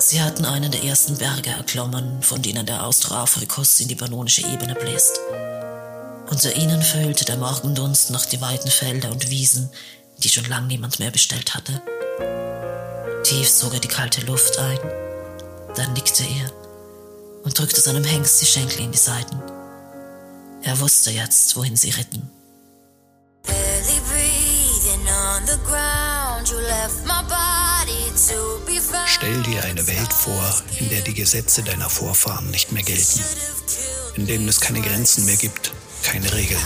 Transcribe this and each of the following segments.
Sie hatten einen der ersten Berge erklommen, von denen der Austroafrikus in die pannonische Ebene bläst. Unter ihnen füllte der Morgendunst noch die weiten Felder und Wiesen, die schon lang niemand mehr bestellt hatte. Tief sog er die kalte Luft ein, dann nickte er und drückte seinem Hengst die Schenkel in die Seiten. Er wusste jetzt, wohin sie ritten. Stell dir eine Welt vor, in der die Gesetze deiner Vorfahren nicht mehr gelten, in denen es keine Grenzen mehr gibt, keine Regeln.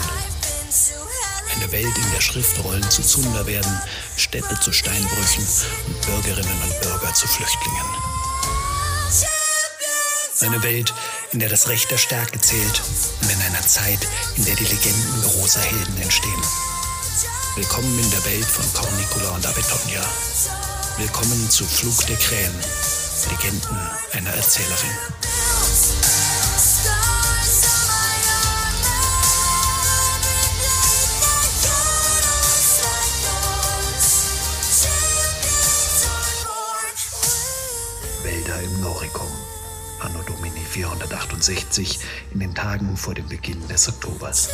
Eine Welt, in der Schriftrollen zu Zunder werden, Städte zu Steinbrüchen und Bürgerinnen und Bürger zu Flüchtlingen. Eine Welt, in der das Recht der Stärke zählt und in einer Zeit, in der die Legenden großer Helden entstehen. Willkommen in der Welt von Cornicula und Abetonia. Willkommen zu Flug der Krähen, Legenden einer Erzählerin. Wälder im Noricum, Anno Domini 468, in den Tagen vor dem Beginn des Oktobers.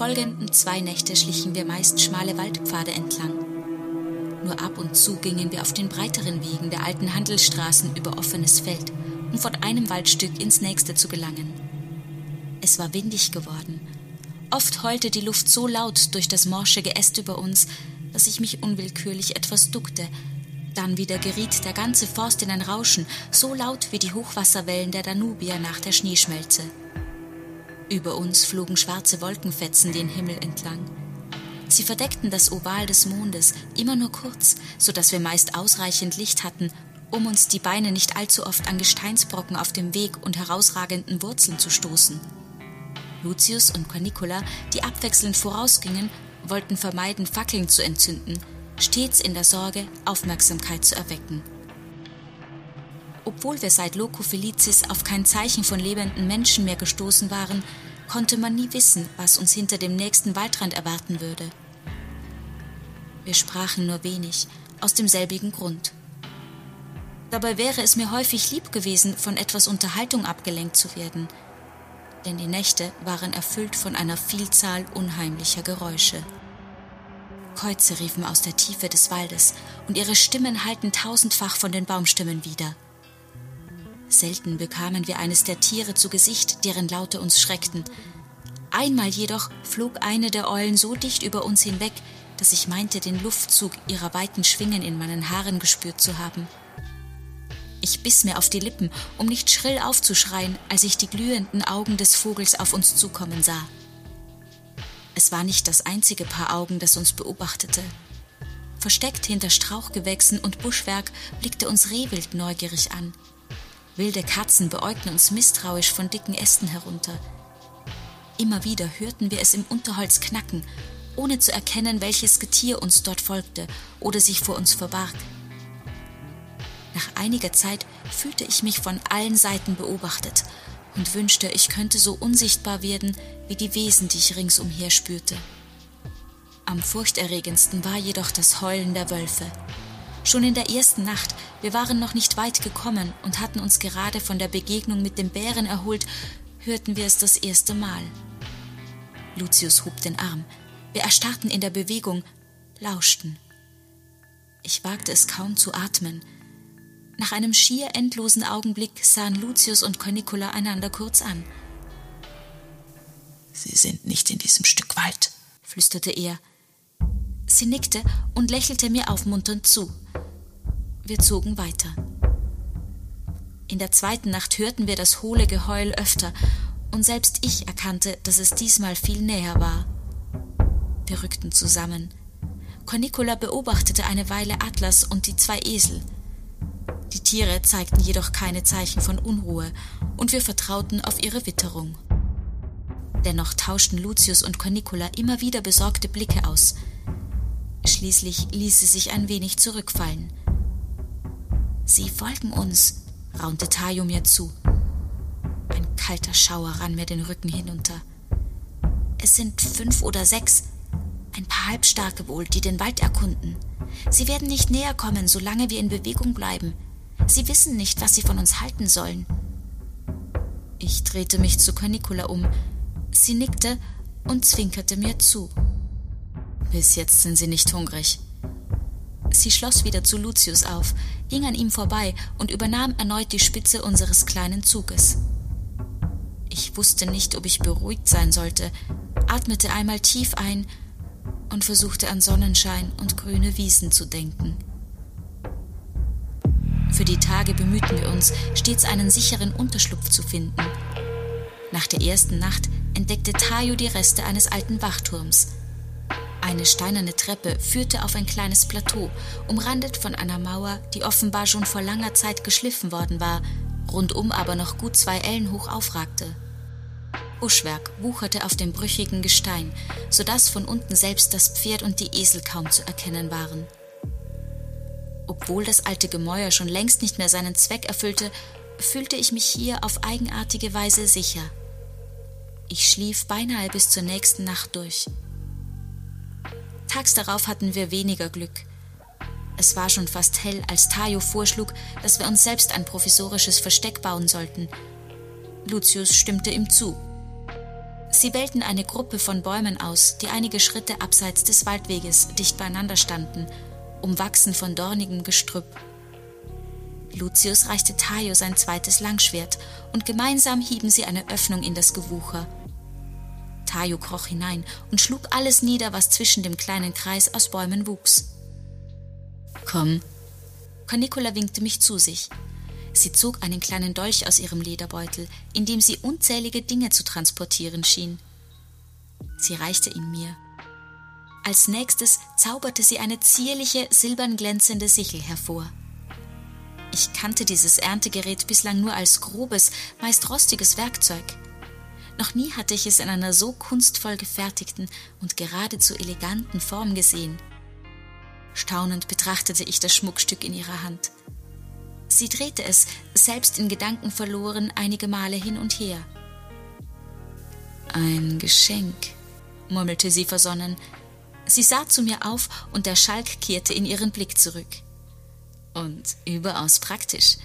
Folgenden zwei Nächte schlichen wir meist schmale Waldpfade entlang. Nur ab und zu gingen wir auf den breiteren Wegen der alten Handelsstraßen über offenes Feld, um von einem Waldstück ins nächste zu gelangen. Es war windig geworden. Oft heulte die Luft so laut durch das morsche Geäst über uns, dass ich mich unwillkürlich etwas duckte. Dann wieder geriet der ganze Forst in ein Rauschen, so laut wie die Hochwasserwellen der Danubier nach der Schneeschmelze. Über uns flogen schwarze Wolkenfetzen den Himmel entlang. Sie verdeckten das Oval des Mondes immer nur kurz, so dass wir meist ausreichend Licht hatten, um uns die Beine nicht allzu oft an Gesteinsbrocken auf dem Weg und herausragenden Wurzeln zu stoßen. Lucius und Cornicula, die abwechselnd vorausgingen, wollten vermeiden, Fackeln zu entzünden, stets in der Sorge, Aufmerksamkeit zu erwecken. Obwohl wir seit Loco Felicis auf kein Zeichen von lebenden Menschen mehr gestoßen waren, konnte man nie wissen, was uns hinter dem nächsten Waldrand erwarten würde. Wir sprachen nur wenig, aus demselbigen Grund. Dabei wäre es mir häufig lieb gewesen, von etwas Unterhaltung abgelenkt zu werden, denn die Nächte waren erfüllt von einer Vielzahl unheimlicher Geräusche. Käuze riefen aus der Tiefe des Waldes, und ihre Stimmen hallten tausendfach von den Baumstimmen wieder. Selten bekamen wir eines der Tiere zu Gesicht, deren Laute uns schreckten. Einmal jedoch flog eine der Eulen so dicht über uns hinweg, dass ich meinte, den Luftzug ihrer weiten Schwingen in meinen Haaren gespürt zu haben. Ich biss mir auf die Lippen, um nicht schrill aufzuschreien, als ich die glühenden Augen des Vogels auf uns zukommen sah. Es war nicht das einzige Paar Augen, das uns beobachtete. Versteckt hinter Strauchgewächsen und Buschwerk blickte uns Rehwild neugierig an. Wilde Katzen beäugten uns misstrauisch von dicken Ästen herunter. Immer wieder hörten wir es im Unterholz knacken, ohne zu erkennen, welches Getier uns dort folgte oder sich vor uns verbarg. Nach einiger Zeit fühlte ich mich von allen Seiten beobachtet und wünschte, ich könnte so unsichtbar werden wie die Wesen, die ich ringsumher spürte. Am furchterregendsten war jedoch das Heulen der Wölfe. Schon in der ersten Nacht, wir waren noch nicht weit gekommen und hatten uns gerade von der Begegnung mit dem Bären erholt, hörten wir es das erste Mal. Lucius hob den Arm. Wir erstarrten in der Bewegung, lauschten. Ich wagte es kaum zu atmen. Nach einem schier endlosen Augenblick sahen Lucius und Cornicula einander kurz an. Sie sind nicht in diesem Stück Wald, flüsterte er. Sie nickte und lächelte mir aufmunternd zu. Wir zogen weiter. In der zweiten Nacht hörten wir das hohle Geheul öfter, und selbst ich erkannte, dass es diesmal viel näher war. Wir rückten zusammen. Cornicula beobachtete eine Weile Atlas und die zwei Esel. Die Tiere zeigten jedoch keine Zeichen von Unruhe, und wir vertrauten auf ihre Witterung. Dennoch tauschten Lucius und Cornicula immer wieder besorgte Blicke aus. Schließlich ließ sie sich ein wenig zurückfallen. Sie folgen uns, raunte Tayo mir zu. Ein kalter Schauer rann mir den Rücken hinunter. Es sind fünf oder sechs. Ein paar Halbstarke wohl, die den Wald erkunden. Sie werden nicht näher kommen, solange wir in Bewegung bleiben. Sie wissen nicht, was sie von uns halten sollen. Ich drehte mich zu Canicula um. Sie nickte und zwinkerte mir zu. Bis jetzt sind sie nicht hungrig. Sie schloss wieder zu Lucius auf, ging an ihm vorbei und übernahm erneut die Spitze unseres kleinen Zuges. Ich wusste nicht, ob ich beruhigt sein sollte, atmete einmal tief ein und versuchte an Sonnenschein und grüne Wiesen zu denken. Für die Tage bemühten wir uns, stets einen sicheren Unterschlupf zu finden. Nach der ersten Nacht entdeckte Tayo die Reste eines alten Wachturms. Eine steinerne Treppe führte auf ein kleines Plateau, umrandet von einer Mauer, die offenbar schon vor langer Zeit geschliffen worden war, rundum aber noch gut zwei Ellen hoch aufragte. Buschwerk wucherte auf dem brüchigen Gestein, so dass von unten selbst das Pferd und die Esel kaum zu erkennen waren. Obwohl das alte Gemäuer schon längst nicht mehr seinen Zweck erfüllte, fühlte ich mich hier auf eigenartige Weise sicher. Ich schlief beinahe bis zur nächsten Nacht durch. Tags darauf hatten wir weniger Glück. Es war schon fast hell, als Tayo vorschlug, dass wir uns selbst ein provisorisches Versteck bauen sollten. Lucius stimmte ihm zu. Sie wählten eine Gruppe von Bäumen aus, die einige Schritte abseits des Waldweges dicht beieinander standen, umwachsen von dornigem Gestrüpp. Lucius reichte Tayo sein zweites Langschwert, und gemeinsam hieben sie eine Öffnung in das Gewucher. Tayo kroch hinein und schlug alles nieder, was zwischen dem kleinen Kreis aus Bäumen wuchs. Komm. Cornicola winkte mich zu sich. Sie zog einen kleinen Dolch aus ihrem Lederbeutel, in dem sie unzählige Dinge zu transportieren schien. Sie reichte ihn mir. Als nächstes zauberte sie eine zierliche, silbern glänzende Sichel hervor. Ich kannte dieses Erntegerät bislang nur als grobes, meist rostiges Werkzeug. Noch nie hatte ich es in einer so kunstvoll gefertigten und geradezu eleganten Form gesehen. Staunend betrachtete ich das Schmuckstück in ihrer Hand. Sie drehte es, selbst in Gedanken verloren, einige Male hin und her. Ein Geschenk, murmelte sie versonnen. Sie sah zu mir auf und der Schalk kehrte in ihren Blick zurück. Und überaus praktisch.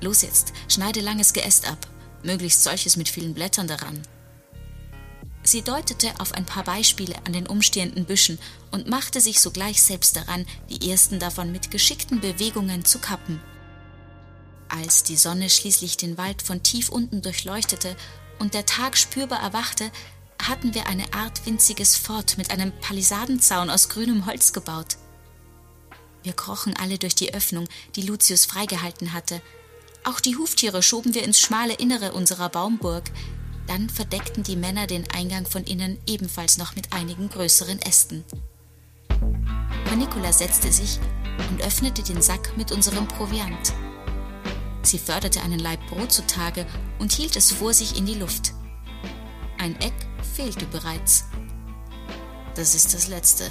Los jetzt, schneide langes Geäst ab, möglichst solches mit vielen Blättern daran. Sie deutete auf ein paar Beispiele an den umstehenden Büschen und machte sich sogleich selbst daran, die ersten davon mit geschickten Bewegungen zu kappen. Als die Sonne schließlich den Wald von tief unten durchleuchtete und der Tag spürbar erwachte, hatten wir eine Art winziges Fort mit einem Palisadenzaun aus grünem Holz gebaut. Wir krochen alle durch die Öffnung, die Lucius freigehalten hatte. Auch die Huftiere schoben wir ins schmale Innere unserer Baumburg. Dann verdeckten die Männer den Eingang von innen ebenfalls noch mit einigen größeren Ästen. Panicula setzte sich und öffnete den Sack mit unserem Proviant. Sie förderte einen Laib Brot zutage und hielt es vor sich in die Luft. Ein Eck fehlte bereits. Das ist das Letzte,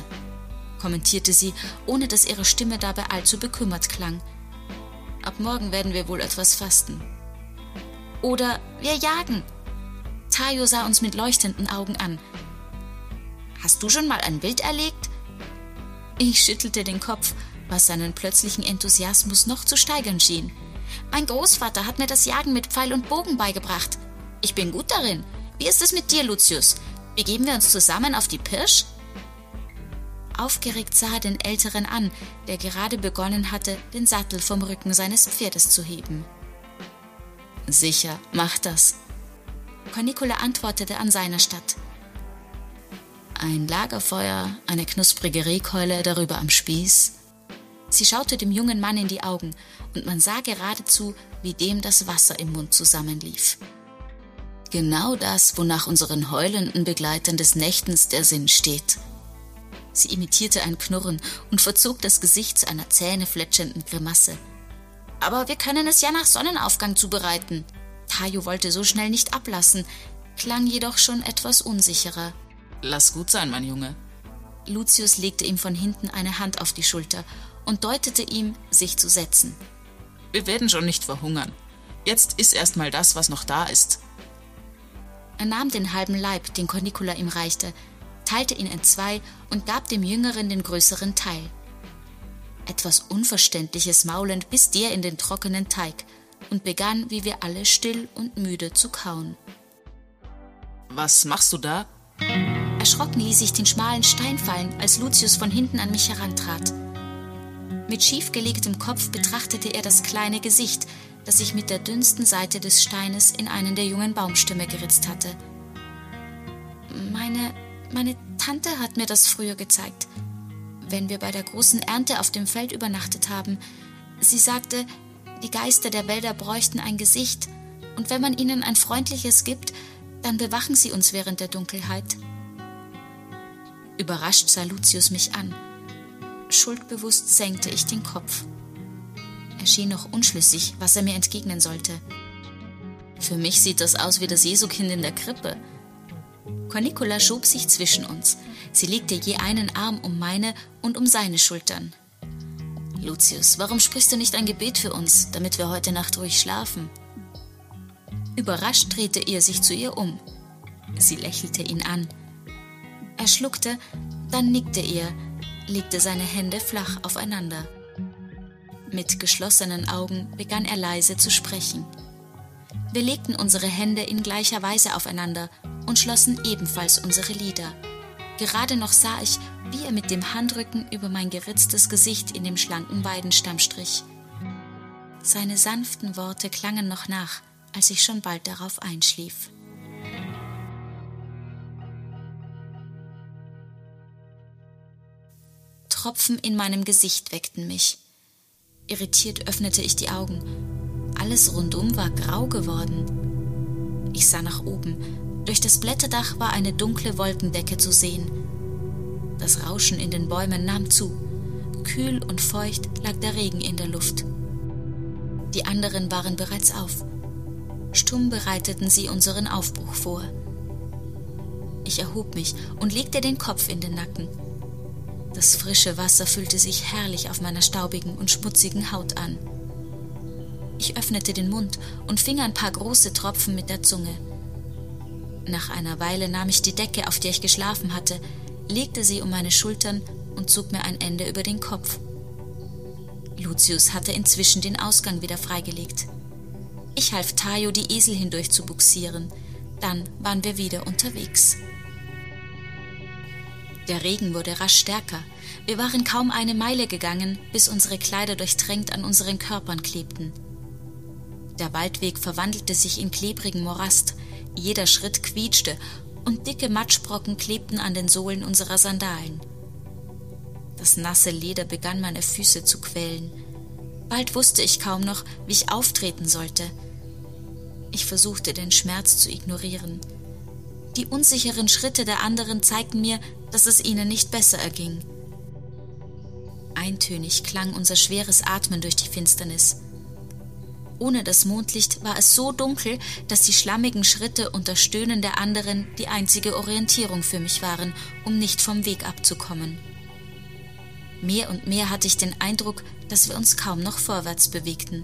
kommentierte sie, ohne dass ihre Stimme dabei allzu bekümmert klang. Ab morgen werden wir wohl etwas fasten. Oder wir jagen. Tayo sah uns mit leuchtenden Augen an. Hast du schon mal ein Wild erlegt? Ich schüttelte den Kopf, was seinen plötzlichen Enthusiasmus noch zu steigern schien. Mein Großvater hat mir das Jagen mit Pfeil und Bogen beigebracht. Ich bin gut darin. Wie ist es mit dir, Lucius? Begeben wir uns zusammen auf die Pirsch? Aufgeregt sah er den Älteren an, der gerade begonnen hatte, den Sattel vom Rücken seines Pferdes zu heben. Sicher, mach das. Cornicola antwortete an seiner Stadt. Ein Lagerfeuer, eine knusprige Rehkeule darüber am Spieß, Sie schaute dem jungen Mann in die Augen, und man sah geradezu, wie dem das Wasser im Mund zusammenlief. Genau das, wonach unseren heulenden Begleitern des Nächtens der Sinn steht. Sie imitierte ein Knurren und verzog das Gesicht zu einer zähnefletschenden Grimasse. Aber wir können es ja nach Sonnenaufgang zubereiten. Tayo wollte so schnell nicht ablassen, klang jedoch schon etwas unsicherer. Lass gut sein, mein Junge. Lucius legte ihm von hinten eine Hand auf die Schulter und deutete ihm, sich zu setzen. Wir werden schon nicht verhungern. Jetzt iss erst mal das, was noch da ist. Er nahm den halben Leib, den Cornicula ihm reichte, teilte ihn in zwei und gab dem Jüngeren den größeren Teil. Etwas Unverständliches maulend biss der in den trockenen Teig und begann, wie wir alle still und müde zu kauen. Was machst du da? Erschrocken ließ ich den schmalen Stein fallen, als Lucius von hinten an mich herantrat. Mit schiefgelegtem Kopf betrachtete er das kleine Gesicht, das sich mit der dünnsten Seite des Steines in einen der jungen Baumstämme geritzt hatte. Meine, meine Tante hat mir das früher gezeigt, wenn wir bei der großen Ernte auf dem Feld übernachtet haben. Sie sagte, die Geister der Wälder bräuchten ein Gesicht, und wenn man ihnen ein freundliches gibt, dann bewachen sie uns während der Dunkelheit. Überrascht sah Lucius mich an. Schuldbewusst senkte ich den Kopf. Er schien noch unschlüssig, was er mir entgegnen sollte. Für mich sieht das aus wie das Jesukind in der Krippe. Cornicola schob sich zwischen uns. Sie legte je einen Arm um meine und um seine Schultern. Lucius, warum sprichst du nicht ein Gebet für uns, damit wir heute Nacht ruhig schlafen? Überrascht drehte er sich zu ihr um. Sie lächelte ihn an. Er schluckte, dann nickte er, legte seine Hände flach aufeinander. Mit geschlossenen Augen begann er leise zu sprechen. Wir legten unsere Hände in gleicher Weise aufeinander und schlossen ebenfalls unsere Lider. Gerade noch sah ich, wie er mit dem Handrücken über mein geritztes Gesicht in dem schlanken Weidenstamm strich. Seine sanften Worte klangen noch nach, als ich schon bald darauf einschlief. Tropfen in meinem Gesicht weckten mich. Irritiert öffnete ich die Augen. Alles rundum war grau geworden. Ich sah nach oben. Durch das Blätterdach war eine dunkle Wolkendecke zu sehen. Das Rauschen in den Bäumen nahm zu. Kühl und feucht lag der Regen in der Luft. Die anderen waren bereits auf. Stumm bereiteten sie unseren Aufbruch vor. Ich erhob mich und legte den Kopf in den Nacken. Das frische Wasser füllte sich herrlich auf meiner staubigen und schmutzigen Haut an. Ich öffnete den Mund und fing ein paar große Tropfen mit der Zunge. Nach einer Weile nahm ich die Decke, auf der ich geschlafen hatte, legte sie um meine Schultern und zog mir ein Ende über den Kopf. Lucius hatte inzwischen den Ausgang wieder freigelegt. Ich half Tayo, die Esel hindurch zu buxieren. Dann waren wir wieder unterwegs. Der Regen wurde rasch stärker. Wir waren kaum eine Meile gegangen, bis unsere Kleider durchtränkt an unseren Körpern klebten. Der Waldweg verwandelte sich in klebrigen Morast, jeder Schritt quietschte und dicke Matschbrocken klebten an den Sohlen unserer Sandalen. Das nasse Leder begann meine Füße zu quälen. Bald wusste ich kaum noch, wie ich auftreten sollte. Ich versuchte den Schmerz zu ignorieren. Die unsicheren Schritte der anderen zeigten mir, dass es ihnen nicht besser erging. Eintönig klang unser schweres Atmen durch die Finsternis. Ohne das Mondlicht war es so dunkel, dass die schlammigen Schritte und das Stöhnen der anderen die einzige Orientierung für mich waren, um nicht vom Weg abzukommen. Mehr und mehr hatte ich den Eindruck, dass wir uns kaum noch vorwärts bewegten.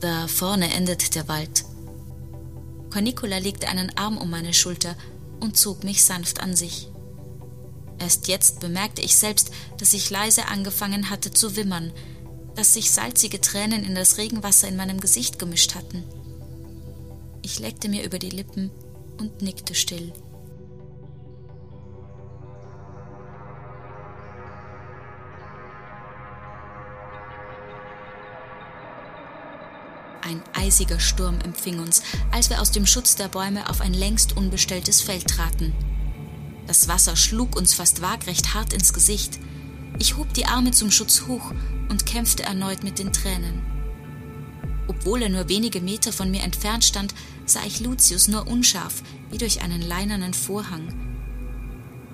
Da vorne endet der Wald. Cornicola legte einen Arm um meine Schulter und zog mich sanft an sich. Erst jetzt bemerkte ich selbst, dass ich leise angefangen hatte zu wimmern, dass sich salzige Tränen in das Regenwasser in meinem Gesicht gemischt hatten. Ich leckte mir über die Lippen und nickte still. Ein eisiger Sturm empfing uns, als wir aus dem Schutz der Bäume auf ein längst unbestelltes Feld traten. Das Wasser schlug uns fast waagrecht hart ins Gesicht. Ich hob die Arme zum Schutz hoch und kämpfte erneut mit den Tränen. Obwohl er nur wenige Meter von mir entfernt stand, sah ich Lucius nur unscharf, wie durch einen leinernen Vorhang.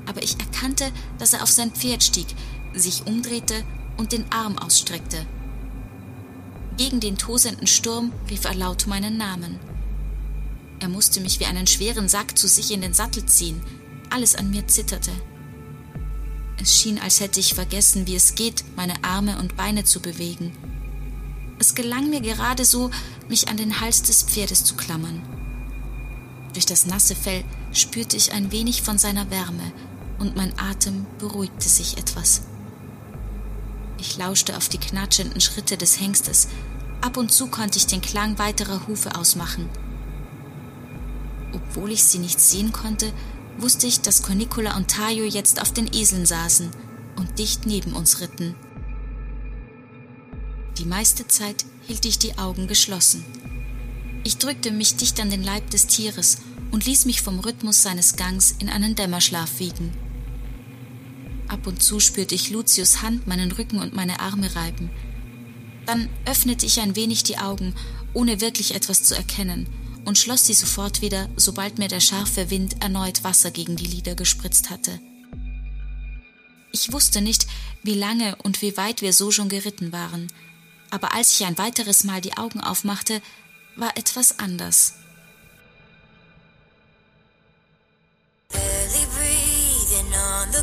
Aber ich erkannte, dass er auf sein Pferd stieg, sich umdrehte und den Arm ausstreckte. Gegen den tosenden Sturm rief er laut meinen Namen. Er musste mich wie einen schweren Sack zu sich in den Sattel ziehen. Alles an mir zitterte. Es schien, als hätte ich vergessen, wie es geht, meine Arme und Beine zu bewegen. Es gelang mir gerade so, mich an den Hals des Pferdes zu klammern. Durch das nasse Fell spürte ich ein wenig von seiner Wärme und mein Atem beruhigte sich etwas. Ich lauschte auf die knatschenden Schritte des Hengstes. Ab und zu konnte ich den Klang weiterer Hufe ausmachen. Obwohl ich sie nicht sehen konnte, wusste ich, dass Cornicola und Tayo jetzt auf den Eseln saßen und dicht neben uns ritten. Die meiste Zeit hielt ich die Augen geschlossen. Ich drückte mich dicht an den Leib des Tieres und ließ mich vom Rhythmus seines Gangs in einen Dämmerschlaf wiegen. Ab und zu spürte ich Lucius Hand meinen Rücken und meine Arme reiben. Dann öffnete ich ein wenig die Augen, ohne wirklich etwas zu erkennen, und schloss sie sofort wieder, sobald mir der scharfe Wind erneut Wasser gegen die Lider gespritzt hatte. Ich wusste nicht, wie lange und wie weit wir so schon geritten waren, aber als ich ein weiteres Mal die Augen aufmachte, war etwas anders.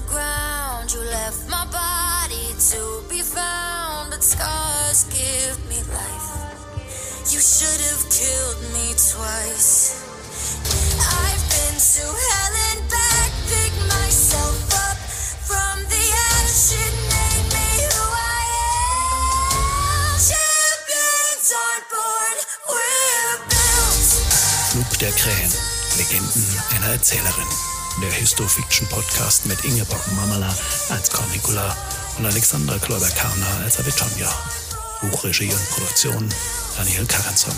Ground, you left my body to be found, but scars give. You should have killed me twice. I've been to hell and back, pick myself up from the ash, it made me who I am. Champions on board, we're built. Flug der Krähen, Legenden einer Erzählerin. Der Histofiction-Podcast mit Ingeborg Mamala als Cornicula und Alexandra Kloiber-Karner als Avitonia. Buchregie und Produktion Daniel Karenson.